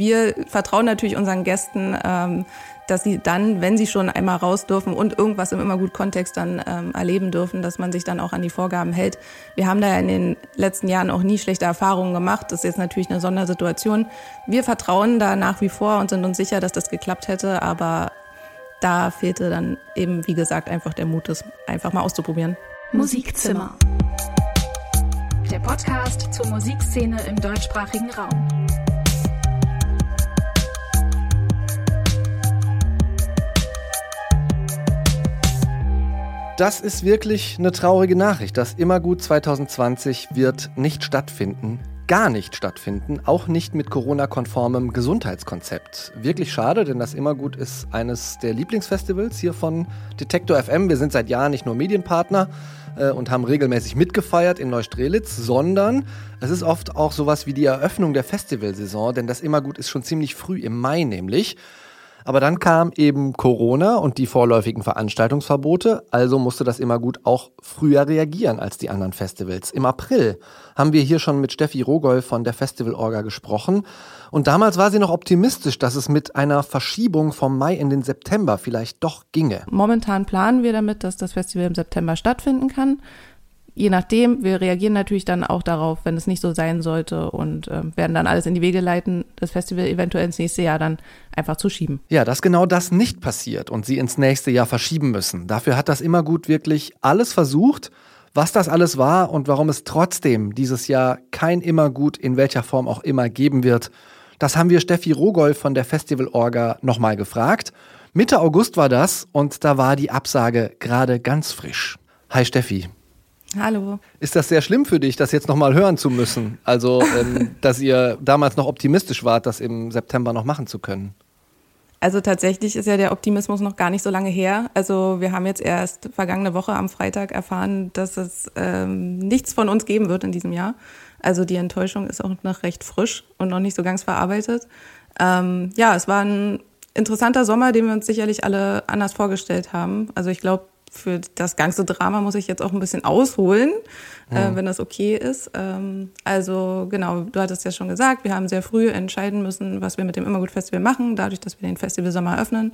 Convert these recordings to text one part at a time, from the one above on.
wir vertrauen natürlich unseren Gästen, ähm, dass sie dann, wenn sie schon einmal raus dürfen und irgendwas im Immergut-Kontext dann ähm, erleben dürfen, dass man sich dann auch an die Vorgaben hält. Wir haben da ja in den letzten Jahren auch nie schlechte Erfahrungen gemacht. Das ist jetzt natürlich eine Sondersituation. Wir vertrauen da nach wie vor und sind uns sicher, dass das geklappt hätte, aber da fehlte dann eben, wie gesagt, einfach der Mut, das einfach mal auszuprobieren. Musikzimmer. Der Podcast zur Musikszene im deutschsprachigen Raum. Das ist wirklich eine traurige Nachricht. Das Immergut 2020 wird nicht stattfinden. Gar nicht stattfinden, auch nicht mit Corona-konformem Gesundheitskonzept. Wirklich schade, denn das Immergut ist eines der Lieblingsfestivals hier von Detektor FM. Wir sind seit Jahren nicht nur Medienpartner äh, und haben regelmäßig mitgefeiert in Neustrelitz, sondern es ist oft auch sowas wie die Eröffnung der Festivalsaison, denn das Immergut ist schon ziemlich früh im Mai nämlich. Aber dann kam eben Corona und die vorläufigen Veranstaltungsverbote, also musste das immer gut auch früher reagieren als die anderen Festivals. Im April haben wir hier schon mit Steffi Rogol von der Festivalorga gesprochen und damals war sie noch optimistisch, dass es mit einer Verschiebung vom Mai in den September vielleicht doch ginge. Momentan planen wir damit, dass das Festival im September stattfinden kann je nachdem, wir reagieren natürlich dann auch darauf, wenn es nicht so sein sollte und äh, werden dann alles in die Wege leiten, das Festival eventuell ins nächste Jahr dann einfach zu schieben. Ja, dass genau das nicht passiert und sie ins nächste Jahr verschieben müssen. Dafür hat das immer gut wirklich alles versucht. Was das alles war und warum es trotzdem dieses Jahr kein Immergut in welcher Form auch immer geben wird, das haben wir Steffi Rogol von der Festivalorga nochmal gefragt. Mitte August war das und da war die Absage gerade ganz frisch. Hi Steffi. Hallo. Ist das sehr schlimm für dich, das jetzt nochmal hören zu müssen? Also, ähm, dass ihr damals noch optimistisch wart, das im September noch machen zu können? Also tatsächlich ist ja der Optimismus noch gar nicht so lange her. Also wir haben jetzt erst vergangene Woche am Freitag erfahren, dass es ähm, nichts von uns geben wird in diesem Jahr. Also die Enttäuschung ist auch noch recht frisch und noch nicht so ganz verarbeitet. Ähm, ja, es war ein interessanter Sommer, den wir uns sicherlich alle anders vorgestellt haben. Also ich glaube, für das ganze Drama muss ich jetzt auch ein bisschen ausholen, ja. äh, wenn das okay ist. Ähm, also genau, du hattest ja schon gesagt, wir haben sehr früh entscheiden müssen, was wir mit dem Immergut-Festival machen, dadurch, dass wir den Festivalsommer öffnen.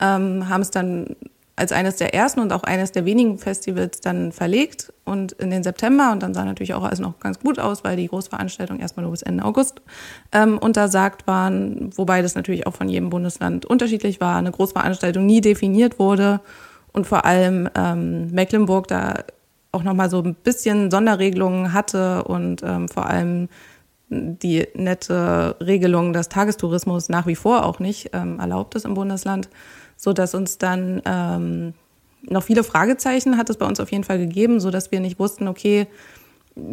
Ähm, haben es dann als eines der ersten und auch eines der wenigen Festivals dann verlegt und in den September und dann sah natürlich auch alles noch ganz gut aus, weil die Großveranstaltungen erstmal nur bis Ende August ähm, untersagt waren, wobei das natürlich auch von jedem Bundesland unterschiedlich war, eine Großveranstaltung nie definiert wurde und vor allem ähm, Mecklenburg da auch nochmal so ein bisschen Sonderregelungen hatte und ähm, vor allem die nette Regelung des Tagestourismus nach wie vor auch nicht ähm, erlaubt ist im Bundesland, so dass uns dann ähm, noch viele Fragezeichen hat es bei uns auf jeden Fall gegeben, so dass wir nicht wussten, okay,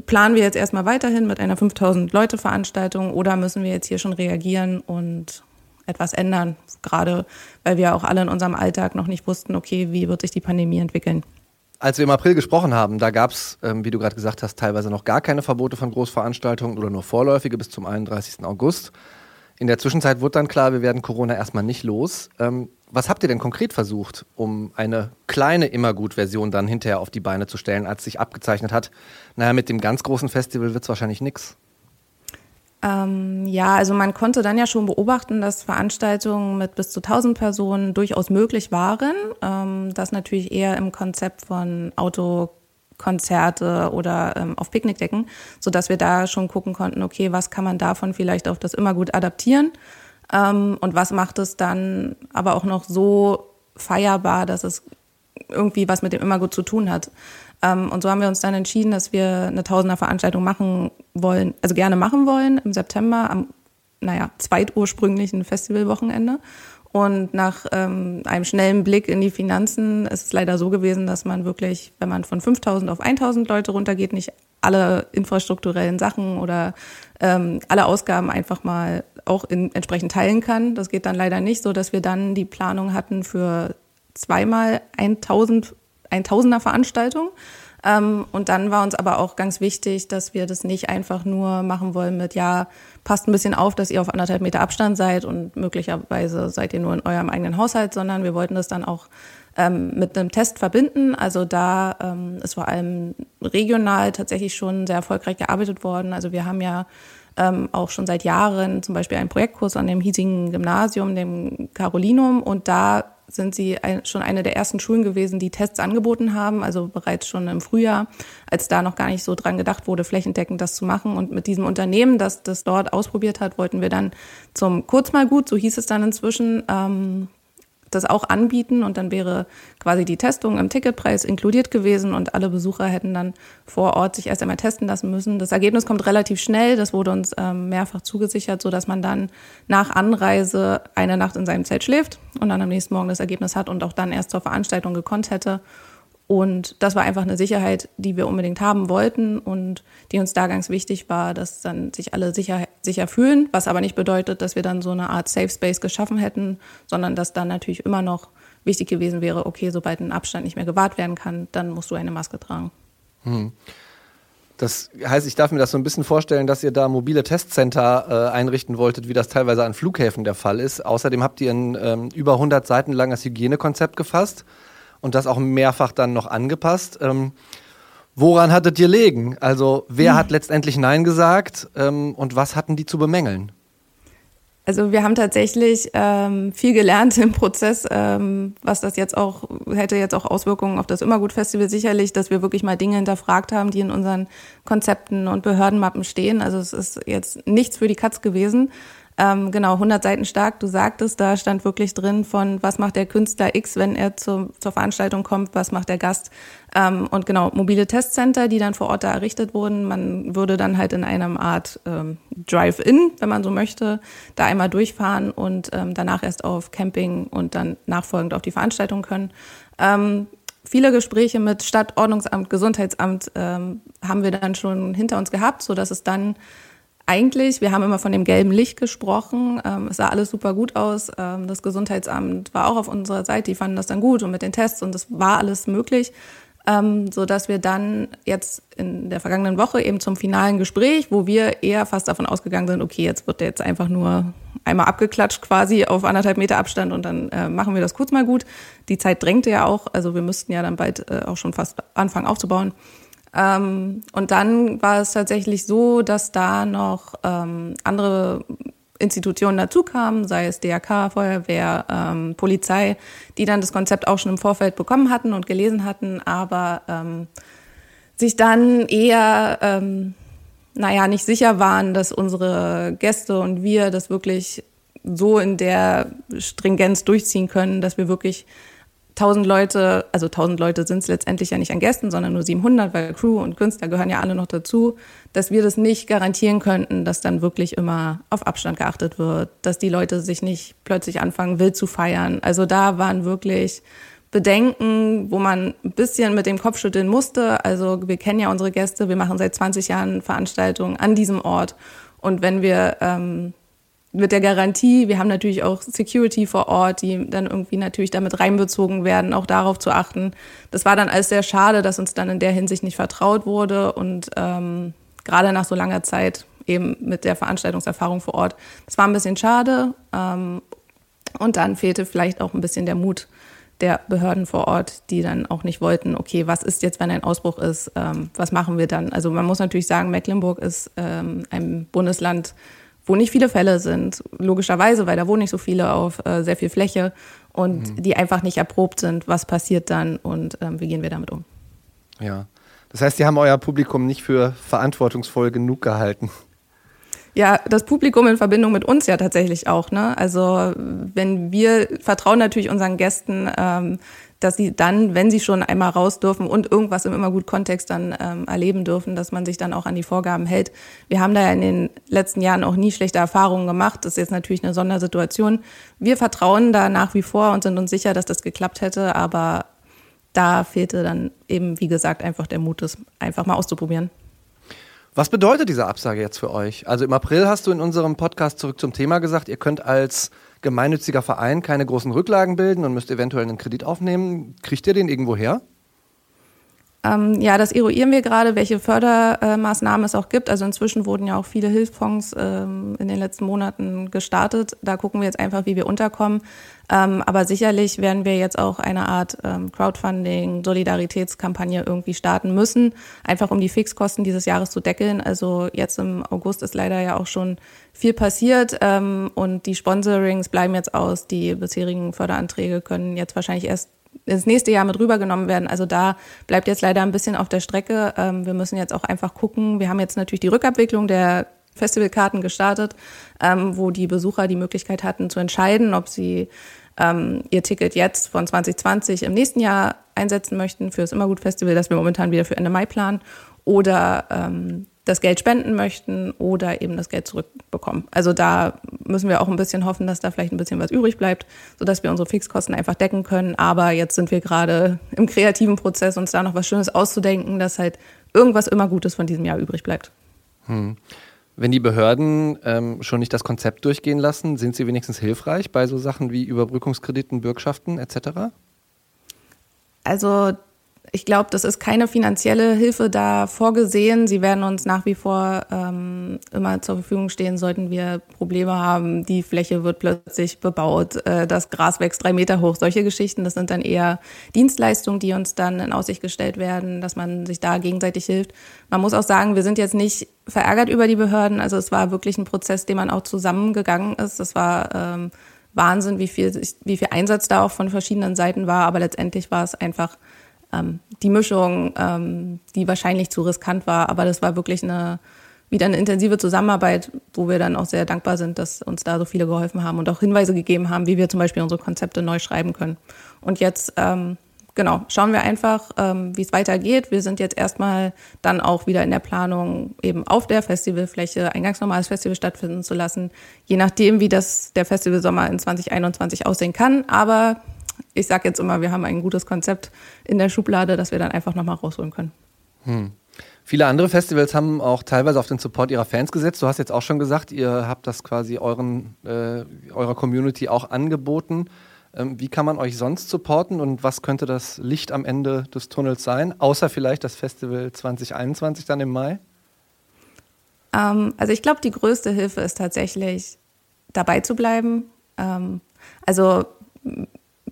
planen wir jetzt erstmal weiterhin mit einer 5000 Leute Veranstaltung oder müssen wir jetzt hier schon reagieren und etwas ändern, gerade weil wir auch alle in unserem Alltag noch nicht wussten, okay, wie wird sich die Pandemie entwickeln. Als wir im April gesprochen haben, da gab es, ähm, wie du gerade gesagt hast, teilweise noch gar keine Verbote von Großveranstaltungen oder nur vorläufige bis zum 31. August. In der Zwischenzeit wurde dann klar, wir werden Corona erstmal nicht los. Ähm, was habt ihr denn konkret versucht, um eine kleine Immergut-Version dann hinterher auf die Beine zu stellen, als sich abgezeichnet hat, naja, mit dem ganz großen Festival wird es wahrscheinlich nichts? Ähm, ja, also man konnte dann ja schon beobachten, dass Veranstaltungen mit bis zu 1000 Personen durchaus möglich waren. Ähm, das natürlich eher im Konzept von Autokonzerte oder ähm, auf Picknickdecken, so dass wir da schon gucken konnten, okay, was kann man davon vielleicht auf das immer gut adaptieren ähm, und was macht es dann aber auch noch so feierbar, dass es irgendwie was mit dem immer gut zu tun hat. Ähm, und so haben wir uns dann entschieden, dass wir eine Tausender-Veranstaltung machen wollen, also gerne machen wollen im September am, naja, zweitursprünglichen Festivalwochenende. Und nach ähm, einem schnellen Blick in die Finanzen ist es leider so gewesen, dass man wirklich, wenn man von 5000 auf 1000 Leute runtergeht, nicht alle infrastrukturellen Sachen oder ähm, alle Ausgaben einfach mal auch in, entsprechend teilen kann. Das geht dann leider nicht, so dass wir dann die Planung hatten für zweimal 1000 Tausender Veranstaltung. Ähm, und dann war uns aber auch ganz wichtig, dass wir das nicht einfach nur machen wollen mit, ja, passt ein bisschen auf, dass ihr auf anderthalb Meter Abstand seid und möglicherweise seid ihr nur in eurem eigenen Haushalt, sondern wir wollten das dann auch ähm, mit einem Test verbinden. Also da ähm, ist vor allem regional tatsächlich schon sehr erfolgreich gearbeitet worden. Also wir haben ja ähm, auch schon seit Jahren zum Beispiel einen Projektkurs an dem hiesigen Gymnasium, dem Carolinum. Und da sind sie schon eine der ersten Schulen gewesen, die Tests angeboten haben, also bereits schon im Frühjahr, als da noch gar nicht so dran gedacht wurde, flächendeckend das zu machen. Und mit diesem Unternehmen, das das dort ausprobiert hat, wollten wir dann zum Kurzmalgut, so hieß es dann inzwischen, ähm, das auch anbieten und dann wäre quasi die Testung im Ticketpreis inkludiert gewesen und alle Besucher hätten dann vor Ort sich erst einmal testen lassen müssen. Das Ergebnis kommt relativ schnell, das wurde uns ähm, mehrfach zugesichert, so dass man dann nach Anreise eine Nacht in seinem Zelt schläft und dann am nächsten Morgen das Ergebnis hat und auch dann erst zur Veranstaltung gekonnt hätte. Und das war einfach eine Sicherheit, die wir unbedingt haben wollten und die uns da ganz wichtig war, dass dann sich alle sicher, sicher fühlen, was aber nicht bedeutet, dass wir dann so eine Art Safe Space geschaffen hätten, sondern dass dann natürlich immer noch wichtig gewesen wäre, okay, sobald ein Abstand nicht mehr gewahrt werden kann, dann musst du eine Maske tragen. Hm. Das heißt, ich darf mir das so ein bisschen vorstellen, dass ihr da mobile Testcenter äh, einrichten wolltet, wie das teilweise an Flughäfen der Fall ist. Außerdem habt ihr ein ähm, über 100 Seiten langes Hygienekonzept gefasst und das auch mehrfach dann noch angepasst. Ähm, woran hattet ihr legen? Also wer hm. hat letztendlich Nein gesagt ähm, und was hatten die zu bemängeln? Also wir haben tatsächlich ähm, viel gelernt im Prozess, ähm, was das jetzt auch, hätte jetzt auch Auswirkungen auf das Immergut-Festival sicherlich, dass wir wirklich mal Dinge hinterfragt haben, die in unseren Konzepten und Behördenmappen stehen. Also es ist jetzt nichts für die Katz gewesen. Ähm, genau, 100 Seiten stark, du sagtest, da stand wirklich drin von, was macht der Künstler X, wenn er zu, zur Veranstaltung kommt, was macht der Gast. Ähm, und genau, mobile Testcenter, die dann vor Ort da errichtet wurden. Man würde dann halt in einer Art ähm, Drive-In, wenn man so möchte, da einmal durchfahren und ähm, danach erst auf Camping und dann nachfolgend auf die Veranstaltung können. Ähm, viele Gespräche mit Stadt, Ordnungsamt, Gesundheitsamt ähm, haben wir dann schon hinter uns gehabt, so dass es dann eigentlich, wir haben immer von dem gelben Licht gesprochen. Ähm, es sah alles super gut aus. Ähm, das Gesundheitsamt war auch auf unserer Seite, die fanden das dann gut und mit den Tests und es war alles möglich. Ähm, so dass wir dann jetzt in der vergangenen Woche eben zum finalen Gespräch, wo wir eher fast davon ausgegangen sind, okay, jetzt wird der jetzt einfach nur einmal abgeklatscht quasi auf anderthalb Meter Abstand und dann äh, machen wir das kurz mal gut. Die Zeit drängte ja auch, also wir müssten ja dann bald äh, auch schon fast anfangen aufzubauen. Ähm, und dann war es tatsächlich so, dass da noch ähm, andere Institutionen dazu kamen, sei es DRK, Feuerwehr, ähm, Polizei, die dann das Konzept auch schon im Vorfeld bekommen hatten und gelesen hatten, aber ähm, sich dann eher, ähm, naja, nicht sicher waren, dass unsere Gäste und wir das wirklich so in der Stringenz durchziehen können, dass wir wirklich 1000 Leute, also 1000 Leute sind es letztendlich ja nicht an Gästen, sondern nur 700, weil Crew und Künstler gehören ja alle noch dazu, dass wir das nicht garantieren könnten, dass dann wirklich immer auf Abstand geachtet wird, dass die Leute sich nicht plötzlich anfangen, wild zu feiern. Also da waren wirklich Bedenken, wo man ein bisschen mit dem Kopf schütteln musste. Also wir kennen ja unsere Gäste, wir machen seit 20 Jahren Veranstaltungen an diesem Ort. Und wenn wir ähm, mit der Garantie, wir haben natürlich auch Security vor Ort, die dann irgendwie natürlich damit reinbezogen werden, auch darauf zu achten. Das war dann alles sehr schade, dass uns dann in der Hinsicht nicht vertraut wurde und ähm, gerade nach so langer Zeit eben mit der Veranstaltungserfahrung vor Ort. Das war ein bisschen schade ähm, und dann fehlte vielleicht auch ein bisschen der Mut der Behörden vor Ort, die dann auch nicht wollten, okay, was ist jetzt, wenn ein Ausbruch ist, ähm, was machen wir dann? Also man muss natürlich sagen, Mecklenburg ist ähm, ein Bundesland, wo nicht viele Fälle sind, logischerweise, weil da wohnen nicht so viele auf äh, sehr viel Fläche und mhm. die einfach nicht erprobt sind, was passiert dann und ähm, wie gehen wir damit um. Ja, das heißt, Sie haben euer Publikum nicht für verantwortungsvoll genug gehalten. Ja, das Publikum in Verbindung mit uns ja tatsächlich auch. Ne? Also wenn wir vertrauen natürlich unseren Gästen, ähm, dass sie dann, wenn sie schon einmal raus dürfen und irgendwas im immer gut Kontext dann ähm, erleben dürfen, dass man sich dann auch an die Vorgaben hält. Wir haben da ja in den letzten Jahren auch nie schlechte Erfahrungen gemacht. Das ist jetzt natürlich eine Sondersituation. Wir vertrauen da nach wie vor und sind uns sicher, dass das geklappt hätte, aber da fehlte dann eben, wie gesagt, einfach der Mut, das einfach mal auszuprobieren. Was bedeutet diese Absage jetzt für euch? Also im April hast du in unserem Podcast zurück zum Thema gesagt, ihr könnt als gemeinnütziger Verein keine großen Rücklagen bilden und müsst eventuell einen Kredit aufnehmen. Kriegt ihr den irgendwo her? Ähm, ja, das eruieren wir gerade, welche Fördermaßnahmen es auch gibt. Also inzwischen wurden ja auch viele Hilfsfonds ähm, in den letzten Monaten gestartet. Da gucken wir jetzt einfach, wie wir unterkommen. Ähm, aber sicherlich werden wir jetzt auch eine Art ähm, Crowdfunding, Solidaritätskampagne irgendwie starten müssen, einfach um die Fixkosten dieses Jahres zu deckeln. Also jetzt im August ist leider ja auch schon viel passiert ähm, und die Sponsorings bleiben jetzt aus. Die bisherigen Förderanträge können jetzt wahrscheinlich erst ins nächste Jahr mit rübergenommen werden. Also da bleibt jetzt leider ein bisschen auf der Strecke. Ähm, wir müssen jetzt auch einfach gucken. Wir haben jetzt natürlich die Rückabwicklung der Festivalkarten gestartet, ähm, wo die Besucher die Möglichkeit hatten zu entscheiden, ob sie ähm, ihr Ticket jetzt von 2020 im nächsten Jahr einsetzen möchten für das Immergut Festival, das wir momentan wieder für Ende Mai planen, oder das Geld spenden möchten oder eben das Geld zurückbekommen. Also da müssen wir auch ein bisschen hoffen, dass da vielleicht ein bisschen was übrig bleibt, sodass wir unsere Fixkosten einfach decken können. Aber jetzt sind wir gerade im kreativen Prozess, uns da noch was Schönes auszudenken, dass halt irgendwas immer Gutes von diesem Jahr übrig bleibt. Hm. Wenn die Behörden ähm, schon nicht das Konzept durchgehen lassen, sind sie wenigstens hilfreich bei so Sachen wie Überbrückungskrediten, Bürgschaften etc.? Also ich glaube, das ist keine finanzielle Hilfe da vorgesehen. Sie werden uns nach wie vor ähm, immer zur Verfügung stehen, sollten wir Probleme haben. Die Fläche wird plötzlich bebaut, äh, das Gras wächst drei Meter hoch. Solche Geschichten, das sind dann eher Dienstleistungen, die uns dann in Aussicht gestellt werden, dass man sich da gegenseitig hilft. Man muss auch sagen, wir sind jetzt nicht verärgert über die Behörden. Also es war wirklich ein Prozess, den man auch zusammengegangen ist. Es war ähm, Wahnsinn, wie viel, wie viel Einsatz da auch von verschiedenen Seiten war. Aber letztendlich war es einfach ähm, die Mischung, ähm, die wahrscheinlich zu riskant war, aber das war wirklich eine wieder eine intensive Zusammenarbeit, wo wir dann auch sehr dankbar sind, dass uns da so viele geholfen haben und auch Hinweise gegeben haben, wie wir zum Beispiel unsere Konzepte neu schreiben können. Und jetzt ähm, genau, schauen wir einfach, ähm, wie es weitergeht. Wir sind jetzt erstmal dann auch wieder in der Planung, eben auf der Festivalfläche ein ganz normales Festival stattfinden zu lassen, je nachdem, wie das der Festivalsommer in 2021 aussehen kann. Aber ich sage jetzt immer, wir haben ein gutes Konzept in der Schublade, das wir dann einfach nochmal rausholen können. Hm. Viele andere Festivals haben auch teilweise auf den Support ihrer Fans gesetzt. Du hast jetzt auch schon gesagt, ihr habt das quasi euren, äh, eurer Community auch angeboten. Ähm, wie kann man euch sonst supporten und was könnte das Licht am Ende des Tunnels sein, außer vielleicht das Festival 2021 dann im Mai? Ähm, also ich glaube, die größte Hilfe ist tatsächlich dabei zu bleiben. Ähm, also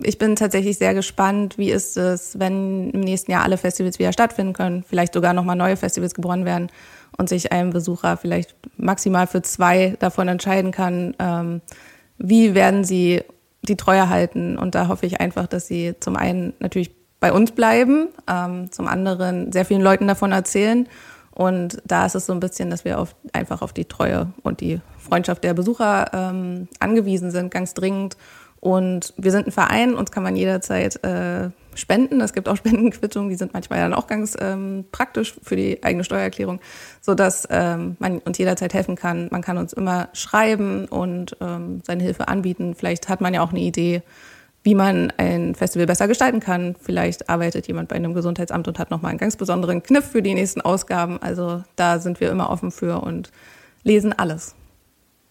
ich bin tatsächlich sehr gespannt, wie ist es, wenn im nächsten Jahr alle Festivals wieder stattfinden können, vielleicht sogar nochmal neue Festivals geboren werden und sich ein Besucher vielleicht maximal für zwei davon entscheiden kann, ähm, wie werden sie die Treue halten. Und da hoffe ich einfach, dass sie zum einen natürlich bei uns bleiben, ähm, zum anderen sehr vielen Leuten davon erzählen. Und da ist es so ein bisschen, dass wir auf, einfach auf die Treue und die Freundschaft der Besucher ähm, angewiesen sind, ganz dringend. Und wir sind ein Verein, uns kann man jederzeit äh, spenden. Es gibt auch Spendenquittungen, die sind manchmal dann auch ganz ähm, praktisch für die eigene Steuererklärung, sodass ähm, man uns jederzeit helfen kann. Man kann uns immer schreiben und ähm, seine Hilfe anbieten. Vielleicht hat man ja auch eine Idee, wie man ein Festival besser gestalten kann. Vielleicht arbeitet jemand bei einem Gesundheitsamt und hat nochmal einen ganz besonderen Kniff für die nächsten Ausgaben. Also da sind wir immer offen für und lesen alles.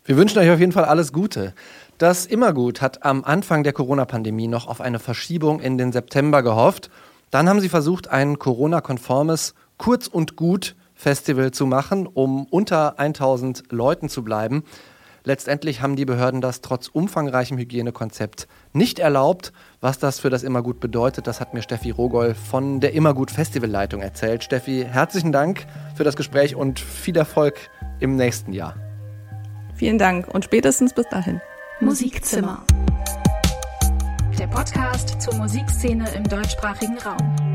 Wir wünschen euch auf jeden Fall alles Gute. Das Immergut hat am Anfang der Corona-Pandemie noch auf eine Verschiebung in den September gehofft. Dann haben sie versucht, ein Corona-konformes Kurz und Gut Festival zu machen, um unter 1000 Leuten zu bleiben. Letztendlich haben die Behörden das trotz umfangreichem Hygienekonzept nicht erlaubt. Was das für das Immergut bedeutet, das hat mir Steffi Rogol von der Immergut Festivalleitung erzählt. Steffi, herzlichen Dank für das Gespräch und viel Erfolg im nächsten Jahr. Vielen Dank und spätestens bis dahin. Musikzimmer. Der Podcast zur Musikszene im deutschsprachigen Raum.